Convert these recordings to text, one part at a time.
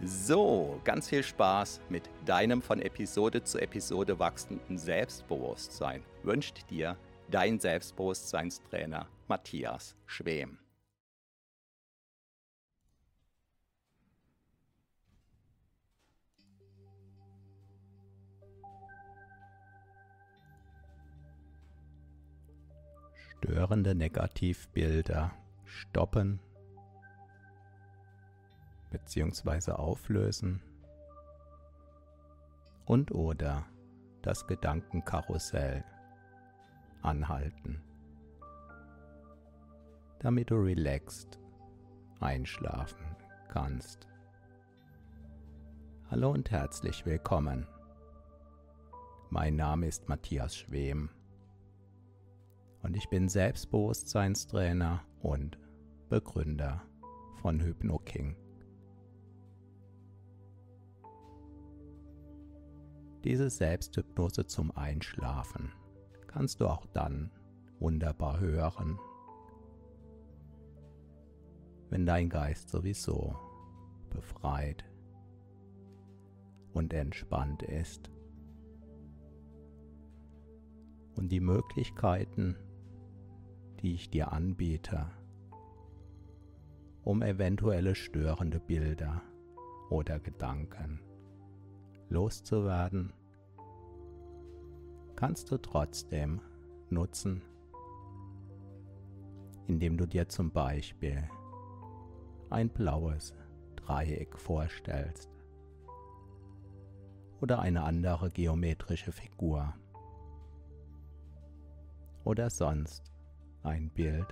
So, ganz viel Spaß mit deinem von Episode zu Episode wachsenden Selbstbewusstsein wünscht dir dein Selbstbewusstseinstrainer Matthias Schwem. Störende Negativbilder stoppen bzw. auflösen und oder das Gedankenkarussell anhalten, damit du relaxed einschlafen kannst. Hallo und herzlich willkommen. Mein Name ist Matthias Schwem und ich bin Selbstbewusstseinstrainer und Begründer von HypnoKing. Diese Selbsthypnose zum Einschlafen kannst du auch dann wunderbar hören, wenn dein Geist sowieso befreit und entspannt ist. Und die Möglichkeiten, die ich dir anbiete, um eventuelle störende Bilder oder Gedanken loszuwerden, kannst du trotzdem nutzen, indem du dir zum Beispiel ein blaues Dreieck vorstellst oder eine andere geometrische Figur oder sonst ein Bild,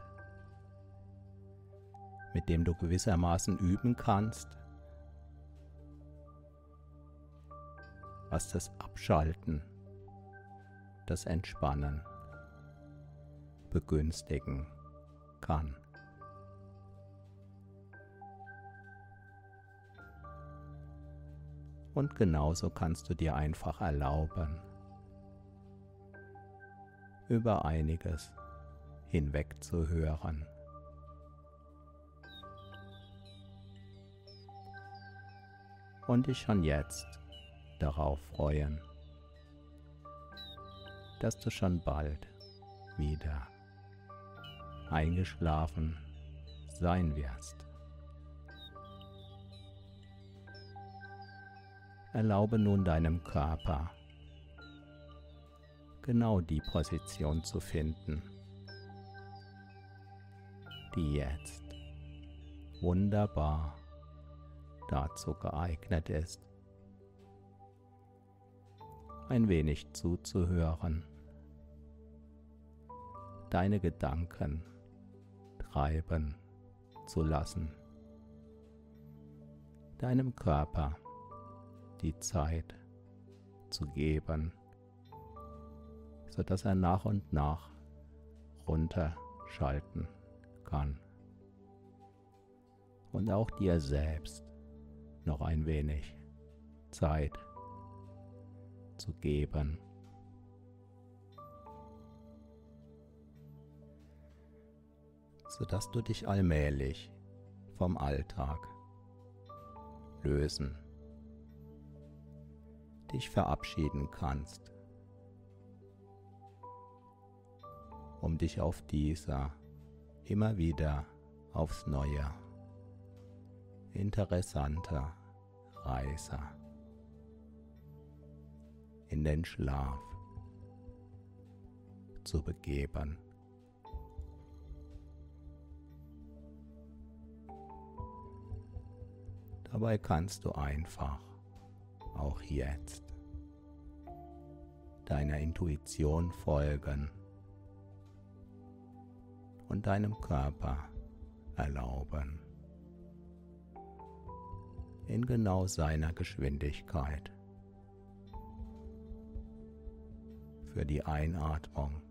mit dem du gewissermaßen üben kannst, was das Abschalten das Entspannen begünstigen kann. Und genauso kannst du dir einfach erlauben, über einiges hinweg zu hören. Und dich schon jetzt darauf freuen, dass du schon bald wieder eingeschlafen sein wirst. Erlaube nun deinem Körper genau die Position zu finden, die jetzt wunderbar dazu geeignet ist, ein wenig zuzuhören, deine Gedanken treiben zu lassen, deinem Körper die Zeit zu geben, sodass er nach und nach runterschalten kann. Und auch dir selbst noch ein wenig Zeit zu geben. sodass du dich allmählich vom Alltag lösen, dich verabschieden kannst, um dich auf dieser immer wieder aufs neue interessanter Reise in den Schlaf zu begeben. Dabei kannst du einfach auch jetzt deiner Intuition folgen und deinem Körper erlauben, in genau seiner Geschwindigkeit für die Einatmung,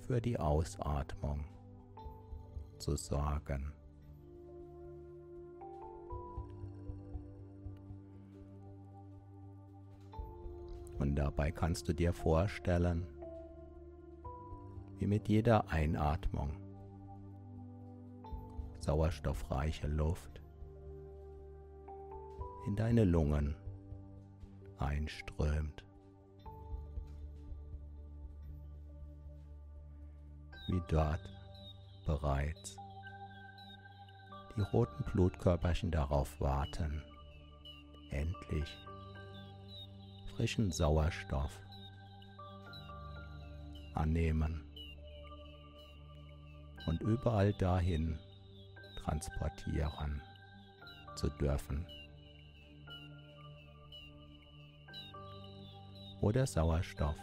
für die Ausatmung zu sorgen. Und dabei kannst du dir vorstellen, wie mit jeder Einatmung sauerstoffreiche Luft in deine Lungen einströmt. Wie dort bereits. Die roten Blutkörperchen darauf warten, endlich frischen Sauerstoff annehmen und überall dahin transportieren zu dürfen, wo der Sauerstoff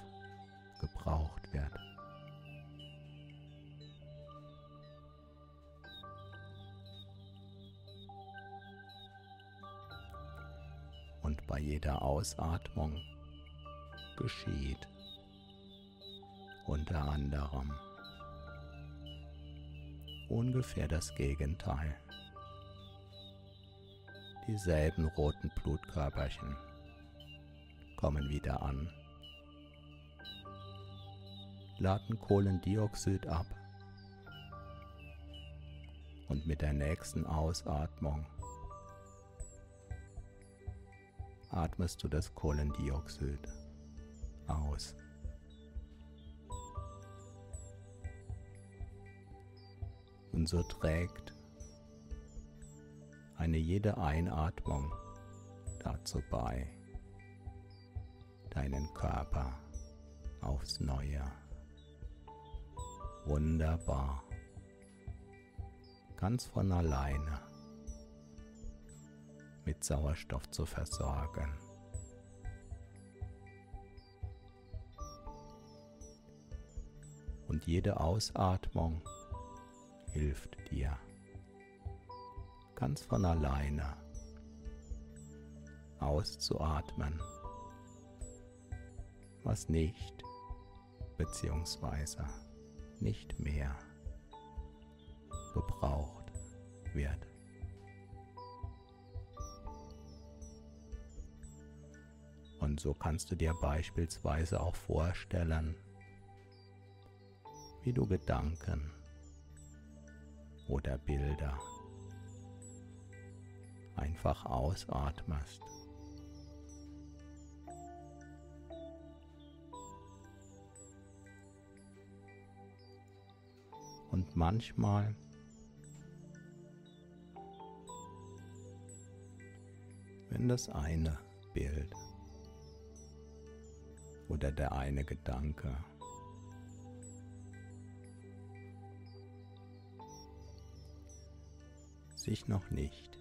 gebraucht wird. Bei jeder Ausatmung geschieht unter anderem ungefähr das Gegenteil. Dieselben roten Blutkörperchen kommen wieder an, laden Kohlendioxid ab und mit der nächsten Ausatmung atmest du das Kohlendioxid aus. Und so trägt eine jede Einatmung dazu bei, deinen Körper aufs Neue. Wunderbar. Ganz von alleine mit Sauerstoff zu versorgen. Und jede Ausatmung hilft dir ganz von alleine auszuatmen, was nicht bzw. nicht mehr gebraucht so kannst du dir beispielsweise auch vorstellen, wie du Gedanken oder Bilder einfach ausatmest. Und manchmal wenn das eine Bild oder der eine Gedanke sich noch nicht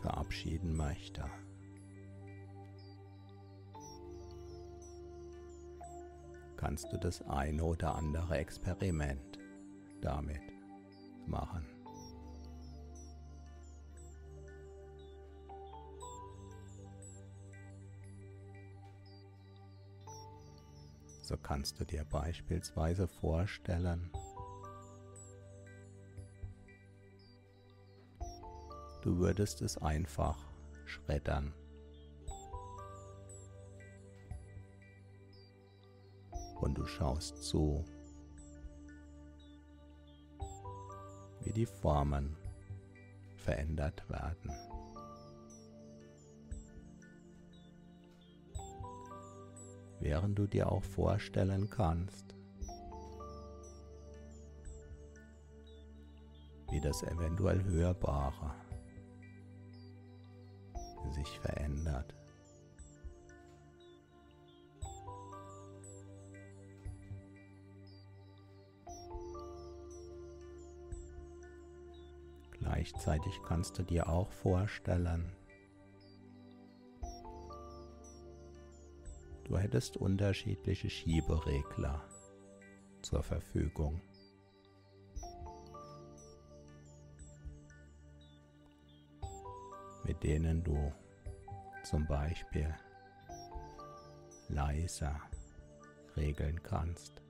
verabschieden möchte. Kannst du das eine oder andere Experiment damit machen. So kannst du dir beispielsweise vorstellen, Du würdest es einfach schreddern. Und du schaust zu, wie die Formen verändert werden. Während du dir auch vorstellen kannst, wie das eventuell Hörbare sich verändert. Gleichzeitig kannst du dir auch vorstellen, du hättest unterschiedliche Schieberegler zur Verfügung. mit denen du zum Beispiel leiser regeln kannst.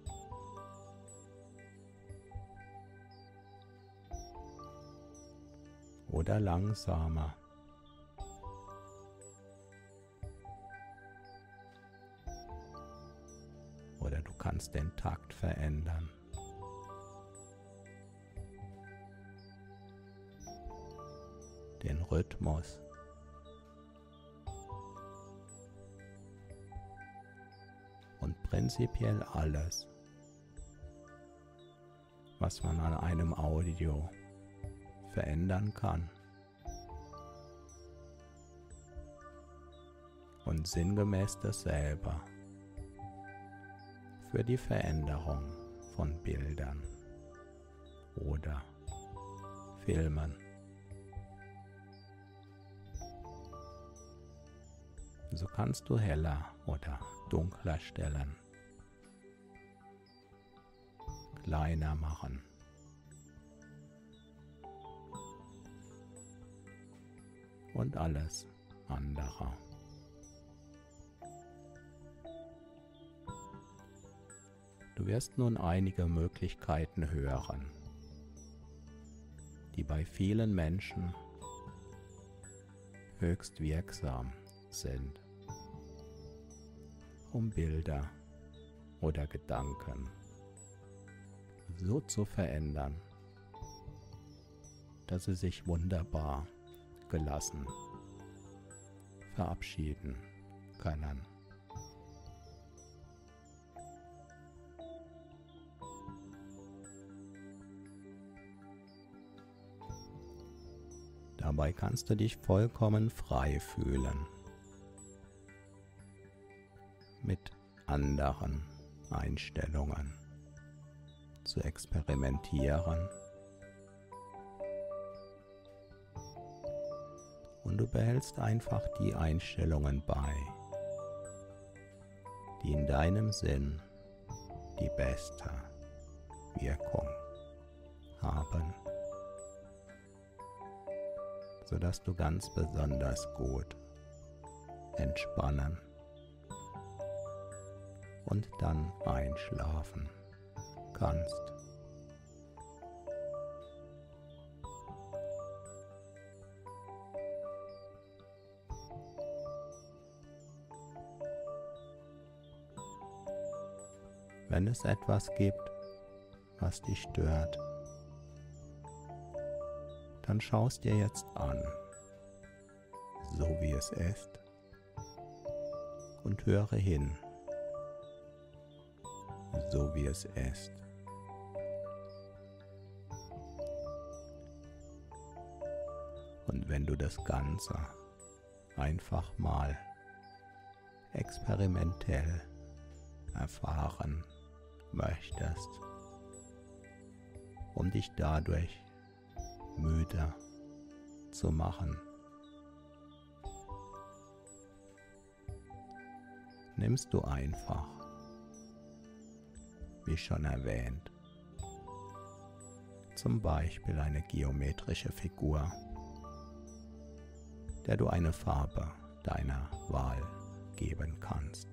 Oder langsamer. Kannst den Takt verändern. den Rhythmus. Und prinzipiell alles, was man an einem Audio verändern kann. Und sinngemäß dasselbe für die Veränderung von Bildern oder Filmen. So kannst du heller oder dunkler stellen, kleiner machen. Und alles andere. Du wirst nun einige Möglichkeiten hören, die bei vielen Menschen höchst wirksam sind, um Bilder oder Gedanken so zu verändern, dass sie sich wunderbar gelassen verabschieden können. Dabei kannst du dich vollkommen frei fühlen mit anderen Einstellungen zu experimentieren. Und du behältst einfach die Einstellungen bei, die in deinem Sinn die beste Wirkung haben, sodass du ganz besonders gut entspannen und dann einschlafen kannst. Wenn es etwas gibt, was dich stört, dann schaust dir jetzt an, so wie es ist, und höre hin so wie es ist. Und wenn du das Ganze einfach mal experimentell erfahren möchtest, um dich dadurch müde zu machen, nimmst du einfach wie schon erwähnt. Zum Beispiel eine geometrische Figur, der du eine Farbe deiner Wahl geben kannst.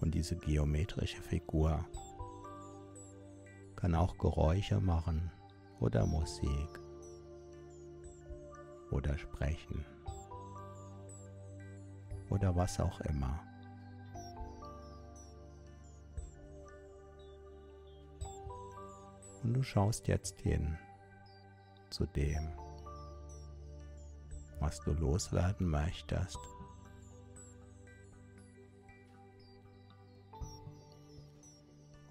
Und diese geometrische Figur kann auch Geräusche machen oder Musik oder sprechen oder was auch immer. Und du schaust jetzt hin zu dem, was du loswerden möchtest.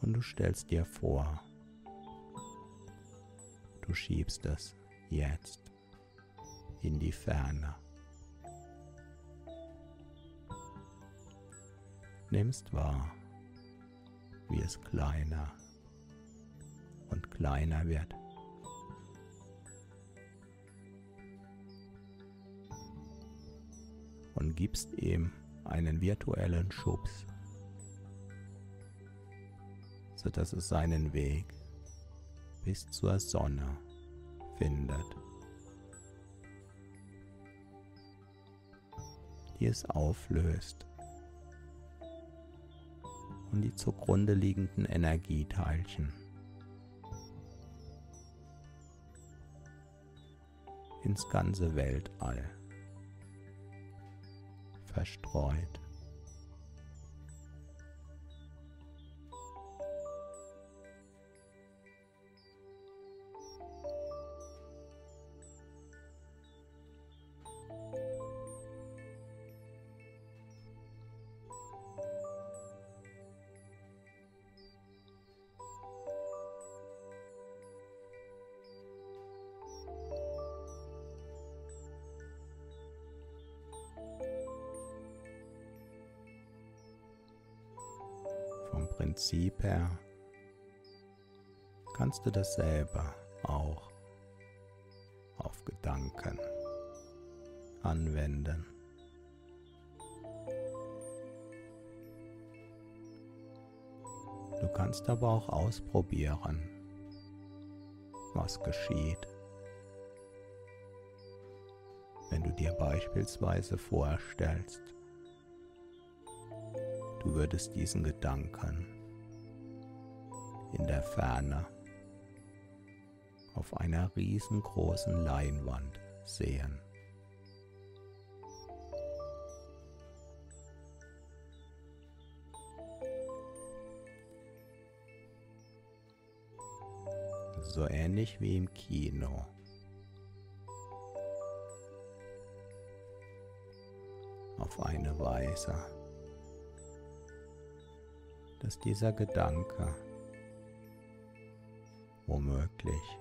Und du stellst dir vor, du schiebst es jetzt in die Ferne. Nimmst wahr, wie es kleiner und kleiner wird. Und gibst ihm einen virtuellen Schubs, sodass es seinen Weg bis zur Sonne findet, die es auflöst. Und die zugrunde liegenden Energieteilchen. Ins ganze Weltall. Verstreut. Du dasselbe auch auf Gedanken anwenden. Du kannst aber auch ausprobieren, was geschieht, wenn du dir beispielsweise vorstellst, du würdest diesen Gedanken in der Ferne auf einer riesengroßen Leinwand sehen. So ähnlich wie im Kino. Auf eine Weise, dass dieser Gedanke womöglich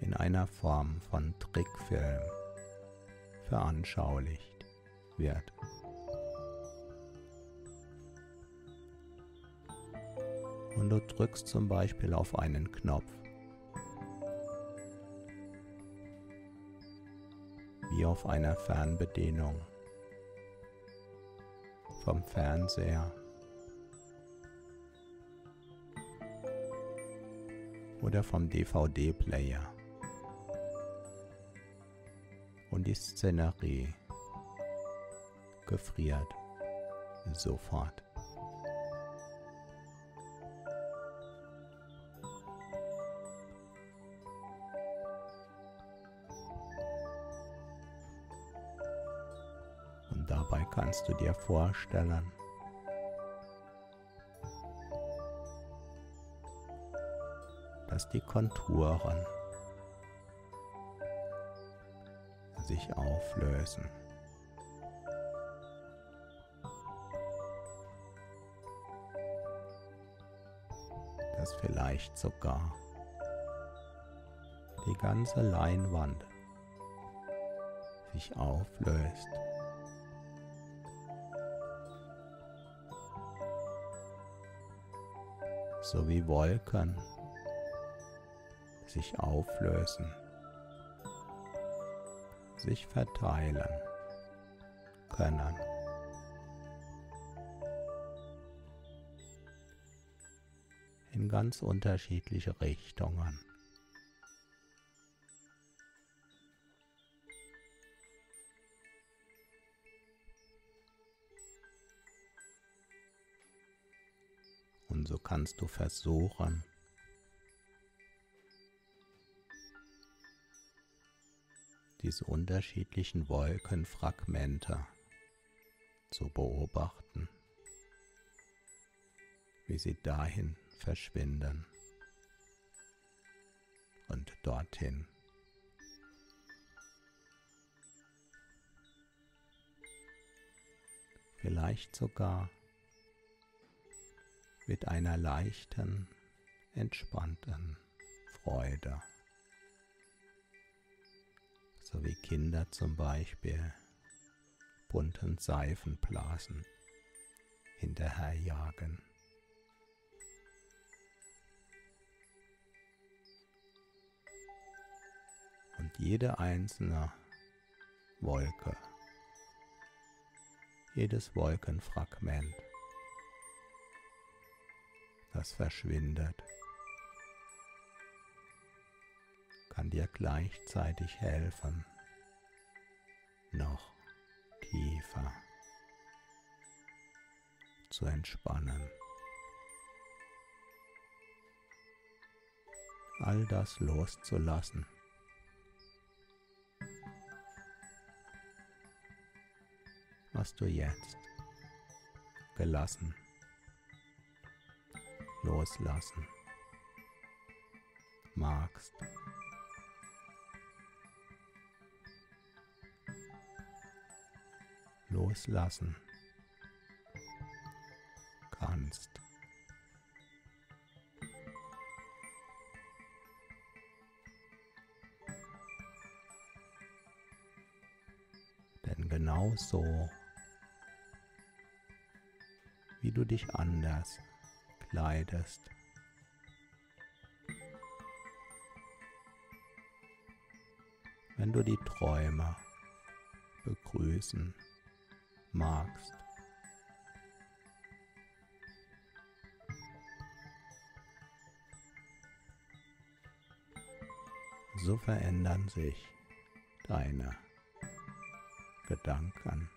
in einer Form von Trickfilm veranschaulicht wird. Und du drückst zum Beispiel auf einen Knopf, wie auf einer Fernbedienung vom Fernseher oder vom DVD-Player. Und die Szenerie gefriert sofort. Und dabei kannst du dir vorstellen, dass die Konturen sich auflösen. Dass vielleicht sogar die ganze Leinwand sich auflöst. So wie Wolken sich auflösen, sich verteilen können. In ganz unterschiedliche Richtungen. Und so kannst du versuchen, diese unterschiedlichen Wolkenfragmente zu beobachten, wie sie dahin verschwinden und dorthin. Vielleicht sogar mit einer leichten, entspannten Freude. So wie Kinder zum Beispiel bunten Seifenblasen hinterherjagen. Und jede einzelne Wolke, jedes Wolkenfragment, das verschwindet, kann dir gleichzeitig helfen, noch tiefer zu entspannen. All das loszulassen. was du jetzt gelassen, loslassen magst. Loslassen kannst. Denn genau so wie du dich anders kleidest. Wenn du die Träume begrüßen magst. So verändern sich deine Gedanken.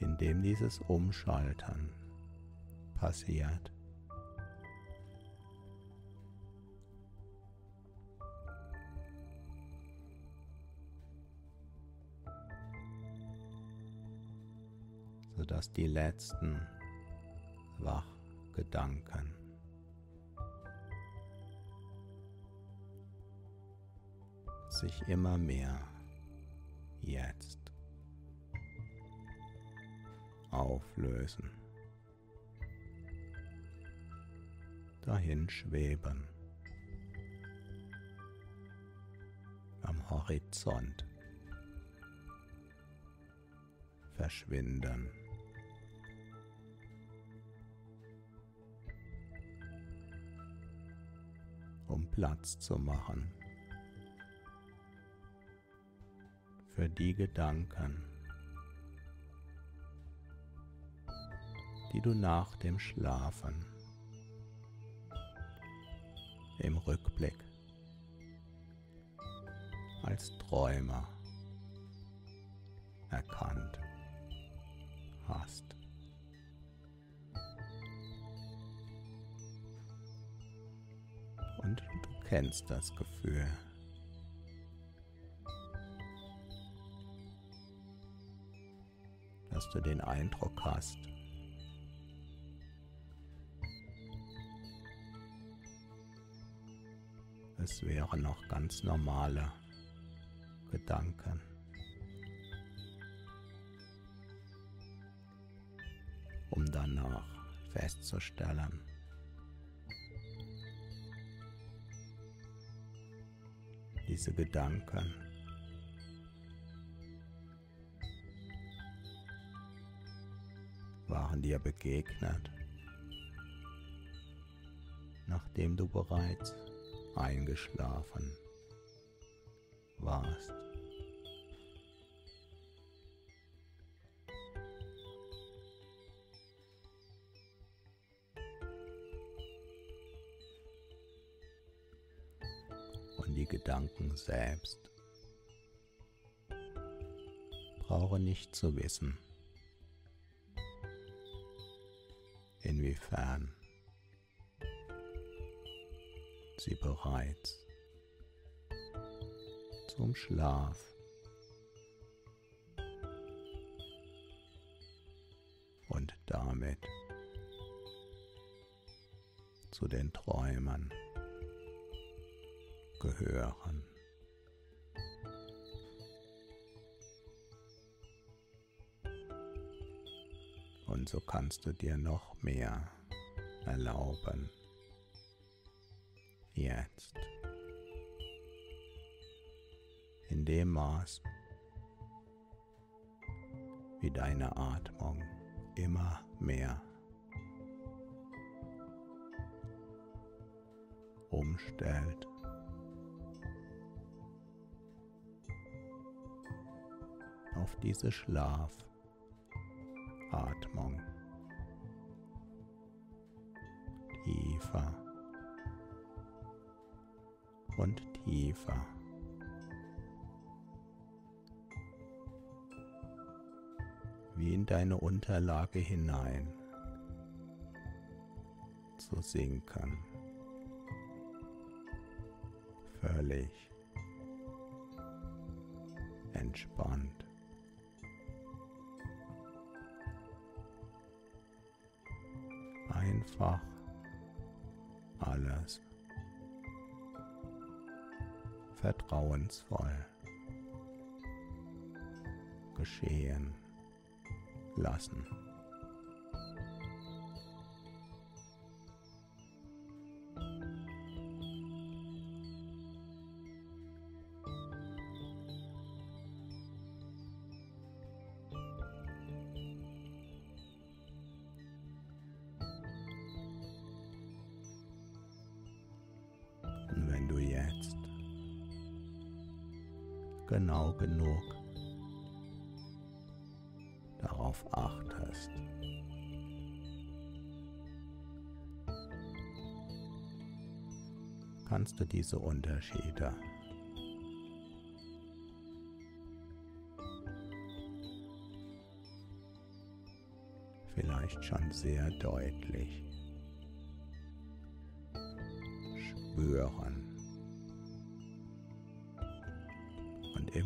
indem dieses Umschalten passiert. Sodass die letzten Wachgedanken sich immer mehr jetzt auflösen, dahin schweben, am Horizont verschwinden. Platz zu machen für die Gedanken, die du nach dem Schlafen im Rückblick als Träumer erkannt hast. Kennst das Gefühl. dass du den Eindruck hast, es wären noch ganz normale Gedanken. Um danach festzustellen, diese Gedanken waren dir begegnet, nachdem du bereits eingeschlafen warst. Selbst brauchen nicht zu wissen, inwiefern sie bereits zum Schlaf. Und damit zu den Träumen gehören. Und so kannst du dir noch mehr erlauben. Jetzt. In dem Maß, wie deine Atmung immer mehr umstellt. auf diese Schlafatmung. Tiefer und tiefer. Wie in deine Unterlage hinein zu sinken. Völlig entspannt. Einfach alles vertrauensvoll geschehen lassen. Genau genug darauf achtest. Kannst du diese Unterschiede vielleicht schon sehr deutlich spüren.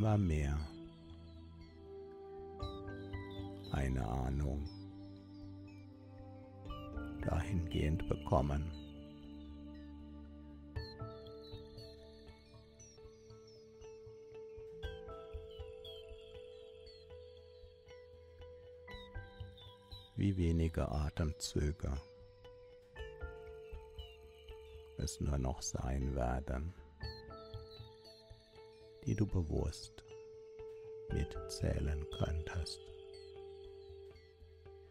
Immer mehr eine Ahnung dahingehend bekommen. Wie wenige Atemzüge es nur noch sein werden die du bewusst mitzählen könntest,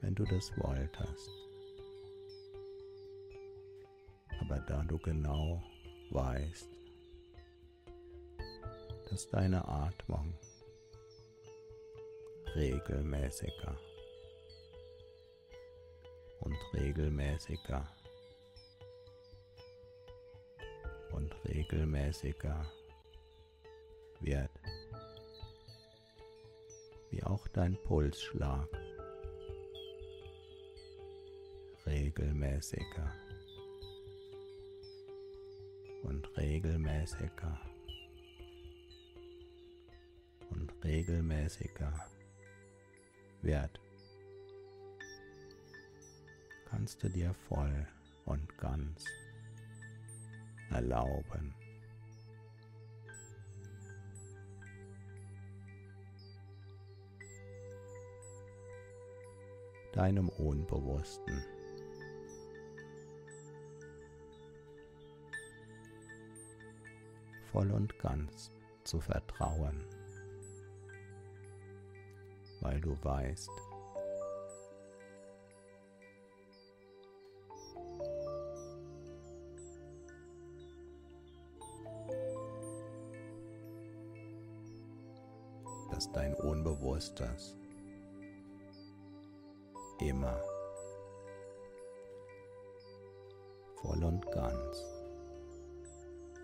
wenn du das wolltest. Aber da du genau weißt, dass deine Atmung regelmäßiger und regelmäßiger und regelmäßiger wird, wie auch dein Pulsschlag. Regelmäßiger. Und regelmäßiger. Und regelmäßiger wird, kannst du dir voll und ganz erlauben, deinem Unbewussten. voll und ganz zu vertrauen, weil du weißt, dass dein Unbewusstes immer voll und ganz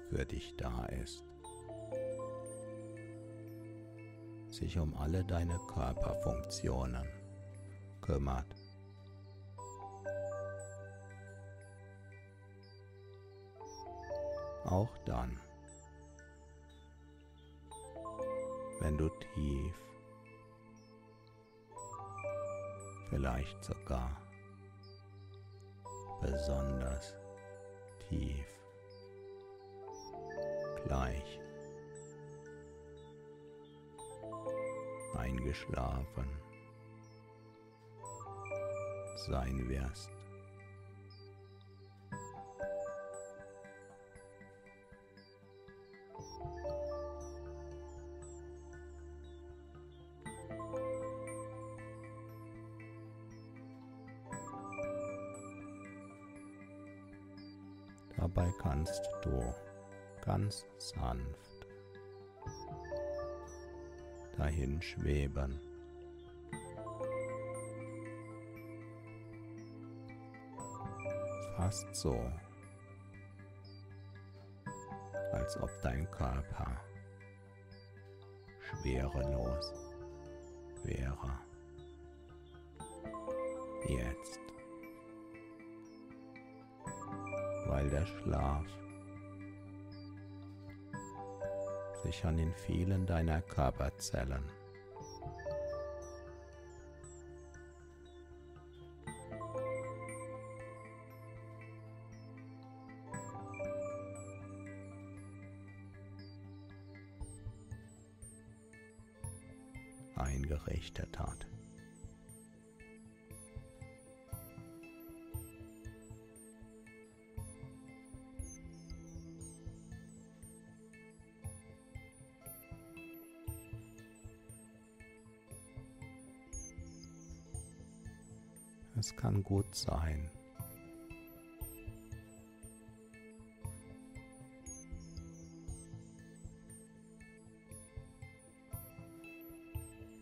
für dich da ist, sich um alle deine Körperfunktionen kümmert. Auch dann, wenn du tief vielleicht sogar besonders tief gleich eingeschlafen sein wirst. Sanft dahin schweben. Fast so, als ob dein Körper schwerelos wäre. Jetzt. weil der Schlaf sich an den vielen deiner Körperzellen kann gut sein.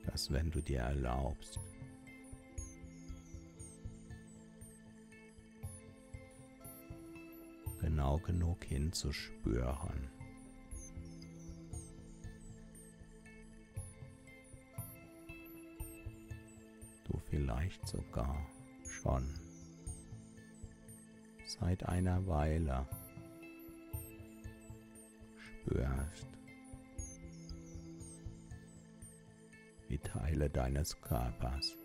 dass wenn du dir erlaubst, genau genug hinzuspüren, du vielleicht sogar schon seit einer Weile spürst, wie Teile deines Körpers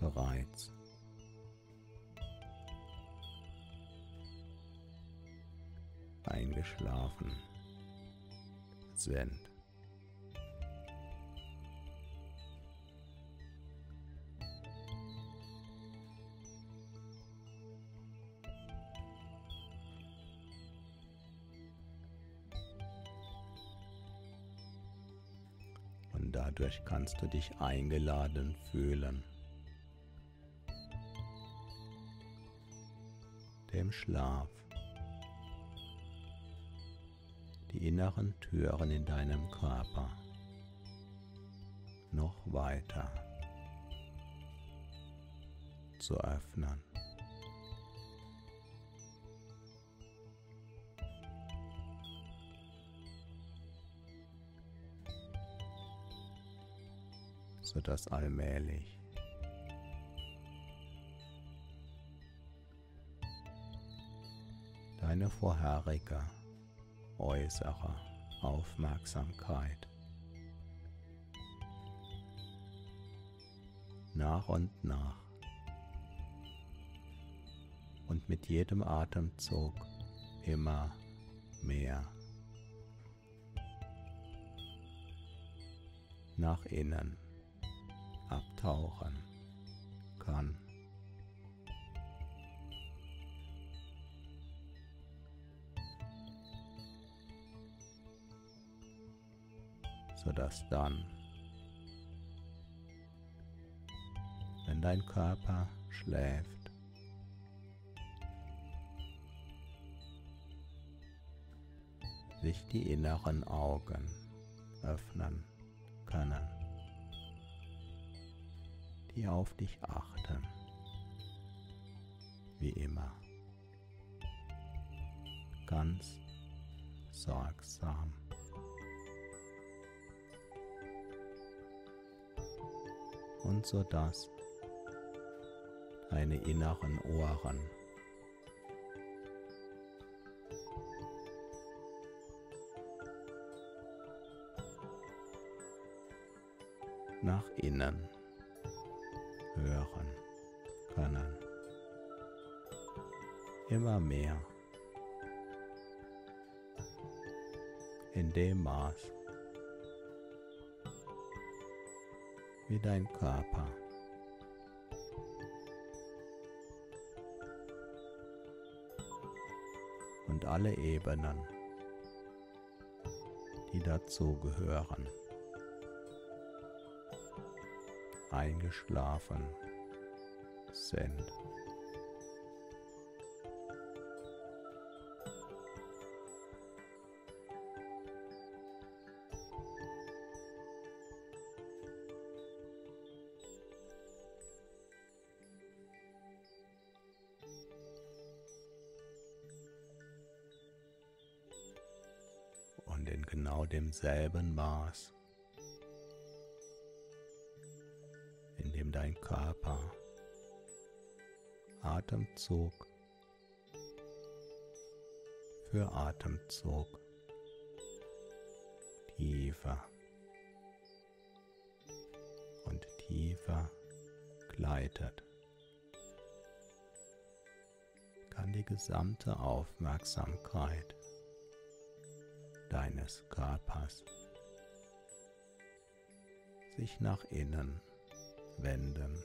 bereits eingeschlafen sind. Dadurch kannst du dich eingeladen fühlen, dem Schlaf. Die inneren Türen in deinem Körper. Noch weiter. Zu öffnen. Sodass allmählich. Deine vorherige äußere Aufmerksamkeit. Nach und nach. Und mit jedem Atemzug immer mehr. Nach innen abtauchen kann. sodass dann, wenn dein Körper schläft, sich die inneren Augen öffnen können die auf dich achten. Wie immer. Ganz sorgsam. Und so dass deine inneren Ohren nach innen immer mehr. In dem Maß, wie dein Körper und alle Ebenen, die dazugehören, eingeschlafen sind. Und in genau demselben Maß, in dem dein Körper Atemzug für Atemzug tiefer und tiefer gleitet, kann die gesamte Aufmerksamkeit deines Körpers. Sich nach innen wenden.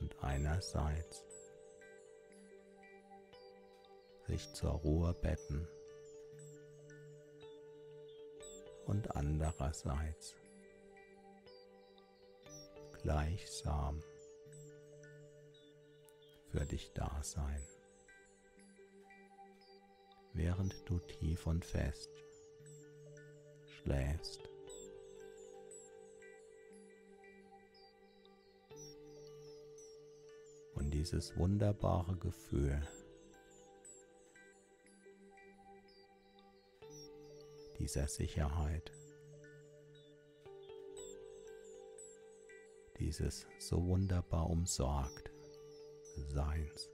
Und einerseits sich zur Ruhe betten. Und andererseits gleichsam für dich da sein während du tief und fest schläfst. Und dieses wunderbare Gefühl, dieser Sicherheit, dieses so wunderbar umsorgt Seins.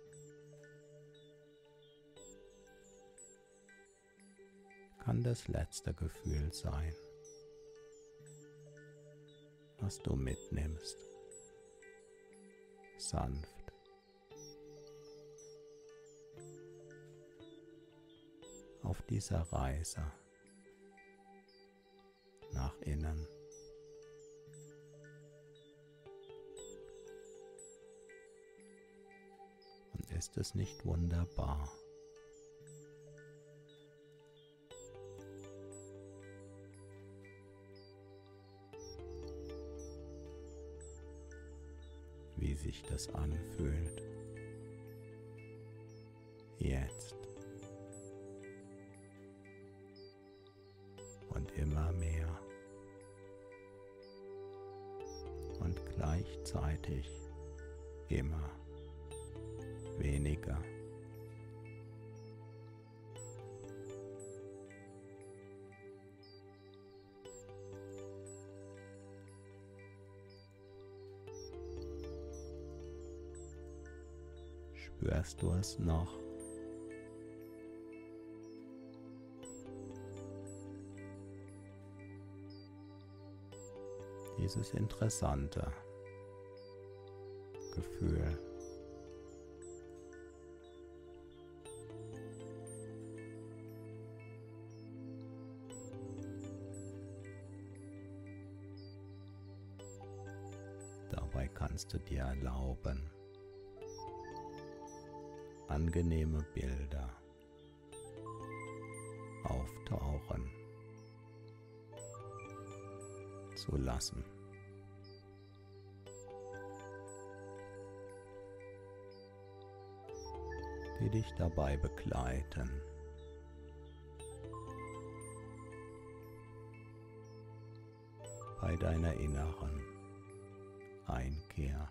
Kann das letzte Gefühl sein, was du mitnimmst, sanft. Auf dieser Reise nach innen. Und ist es nicht wunderbar? Das anfühlt. Jetzt. Und immer mehr. Und gleichzeitig immer weniger. Spürst du es noch? Dieses interessante Gefühl. Dabei kannst du dir erlauben, angenehme Bilder auftauchen zu lassen. die dich dabei begleiten. Bei deiner inneren Einkehr.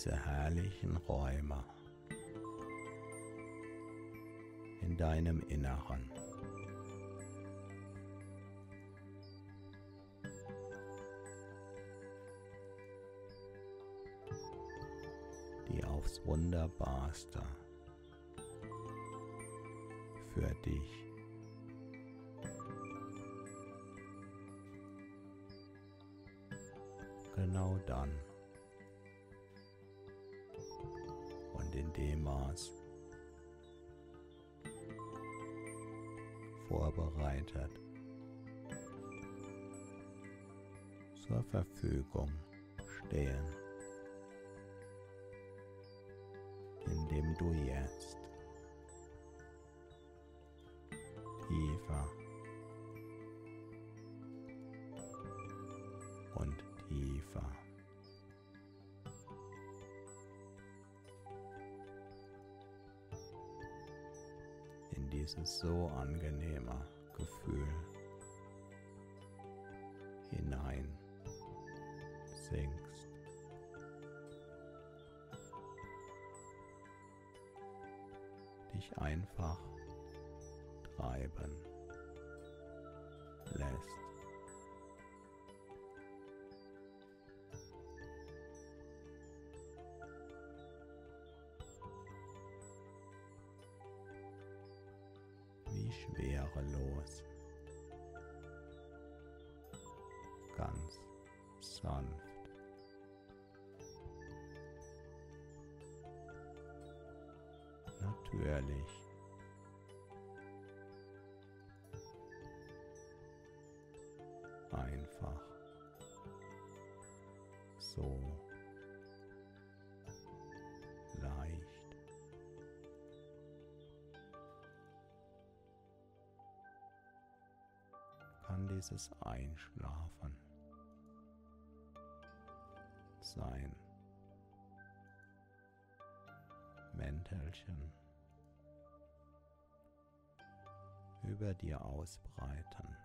Diese herrlichen Räume in deinem Inneren. die aufs wunderbarste vorbereitet zur Verfügung verstehen, indem du jetzt tiefer und tiefer in dieses so angenehme Gefühl hinein sinkst. Dich einfach treiben lässt. Schwerelos, ganz sanft. Natürlich. Einfach so Dieses Einschlafen sein Mäntelchen über dir ausbreiten.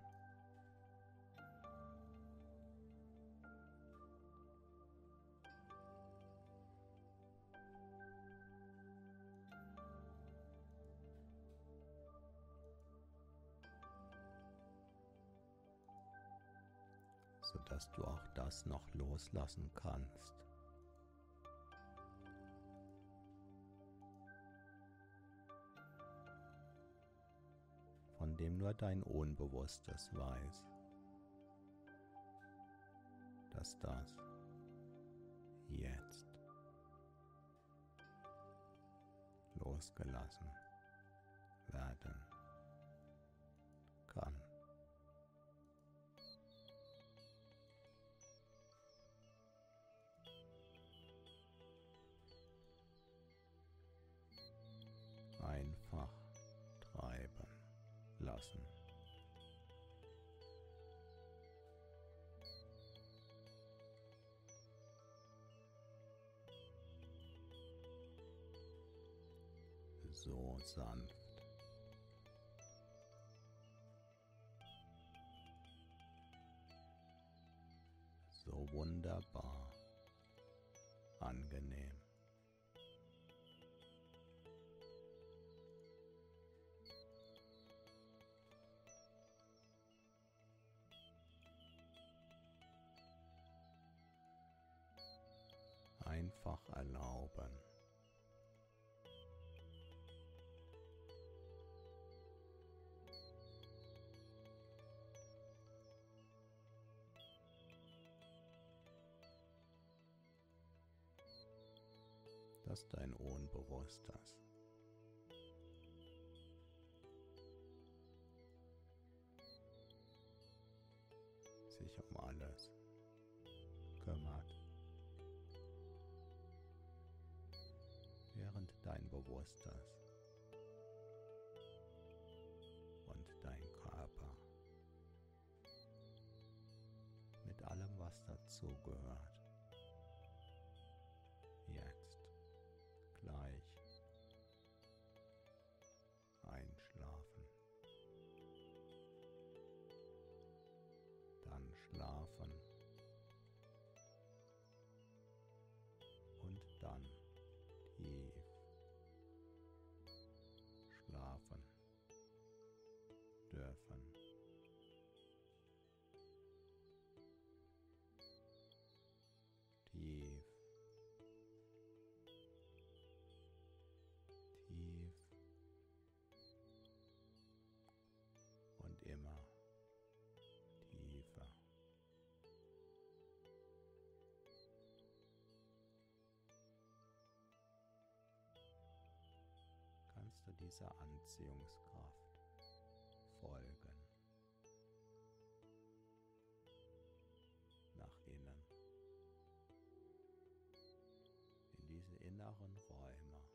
Sodass du auch das noch loslassen kannst. von dem nur dein Unbewusstes weiß, dass das jetzt losgelassen werden So sanft. So wunderbar angenehm. einfach erlauben. Dass dein Unbewusstes sich um alles kümmert. während dein Bewusstes und dein Körper. Mit allem, was dazugehört, du dieser Anziehungskraft folgen. Nach innen. In diese inneren Räume.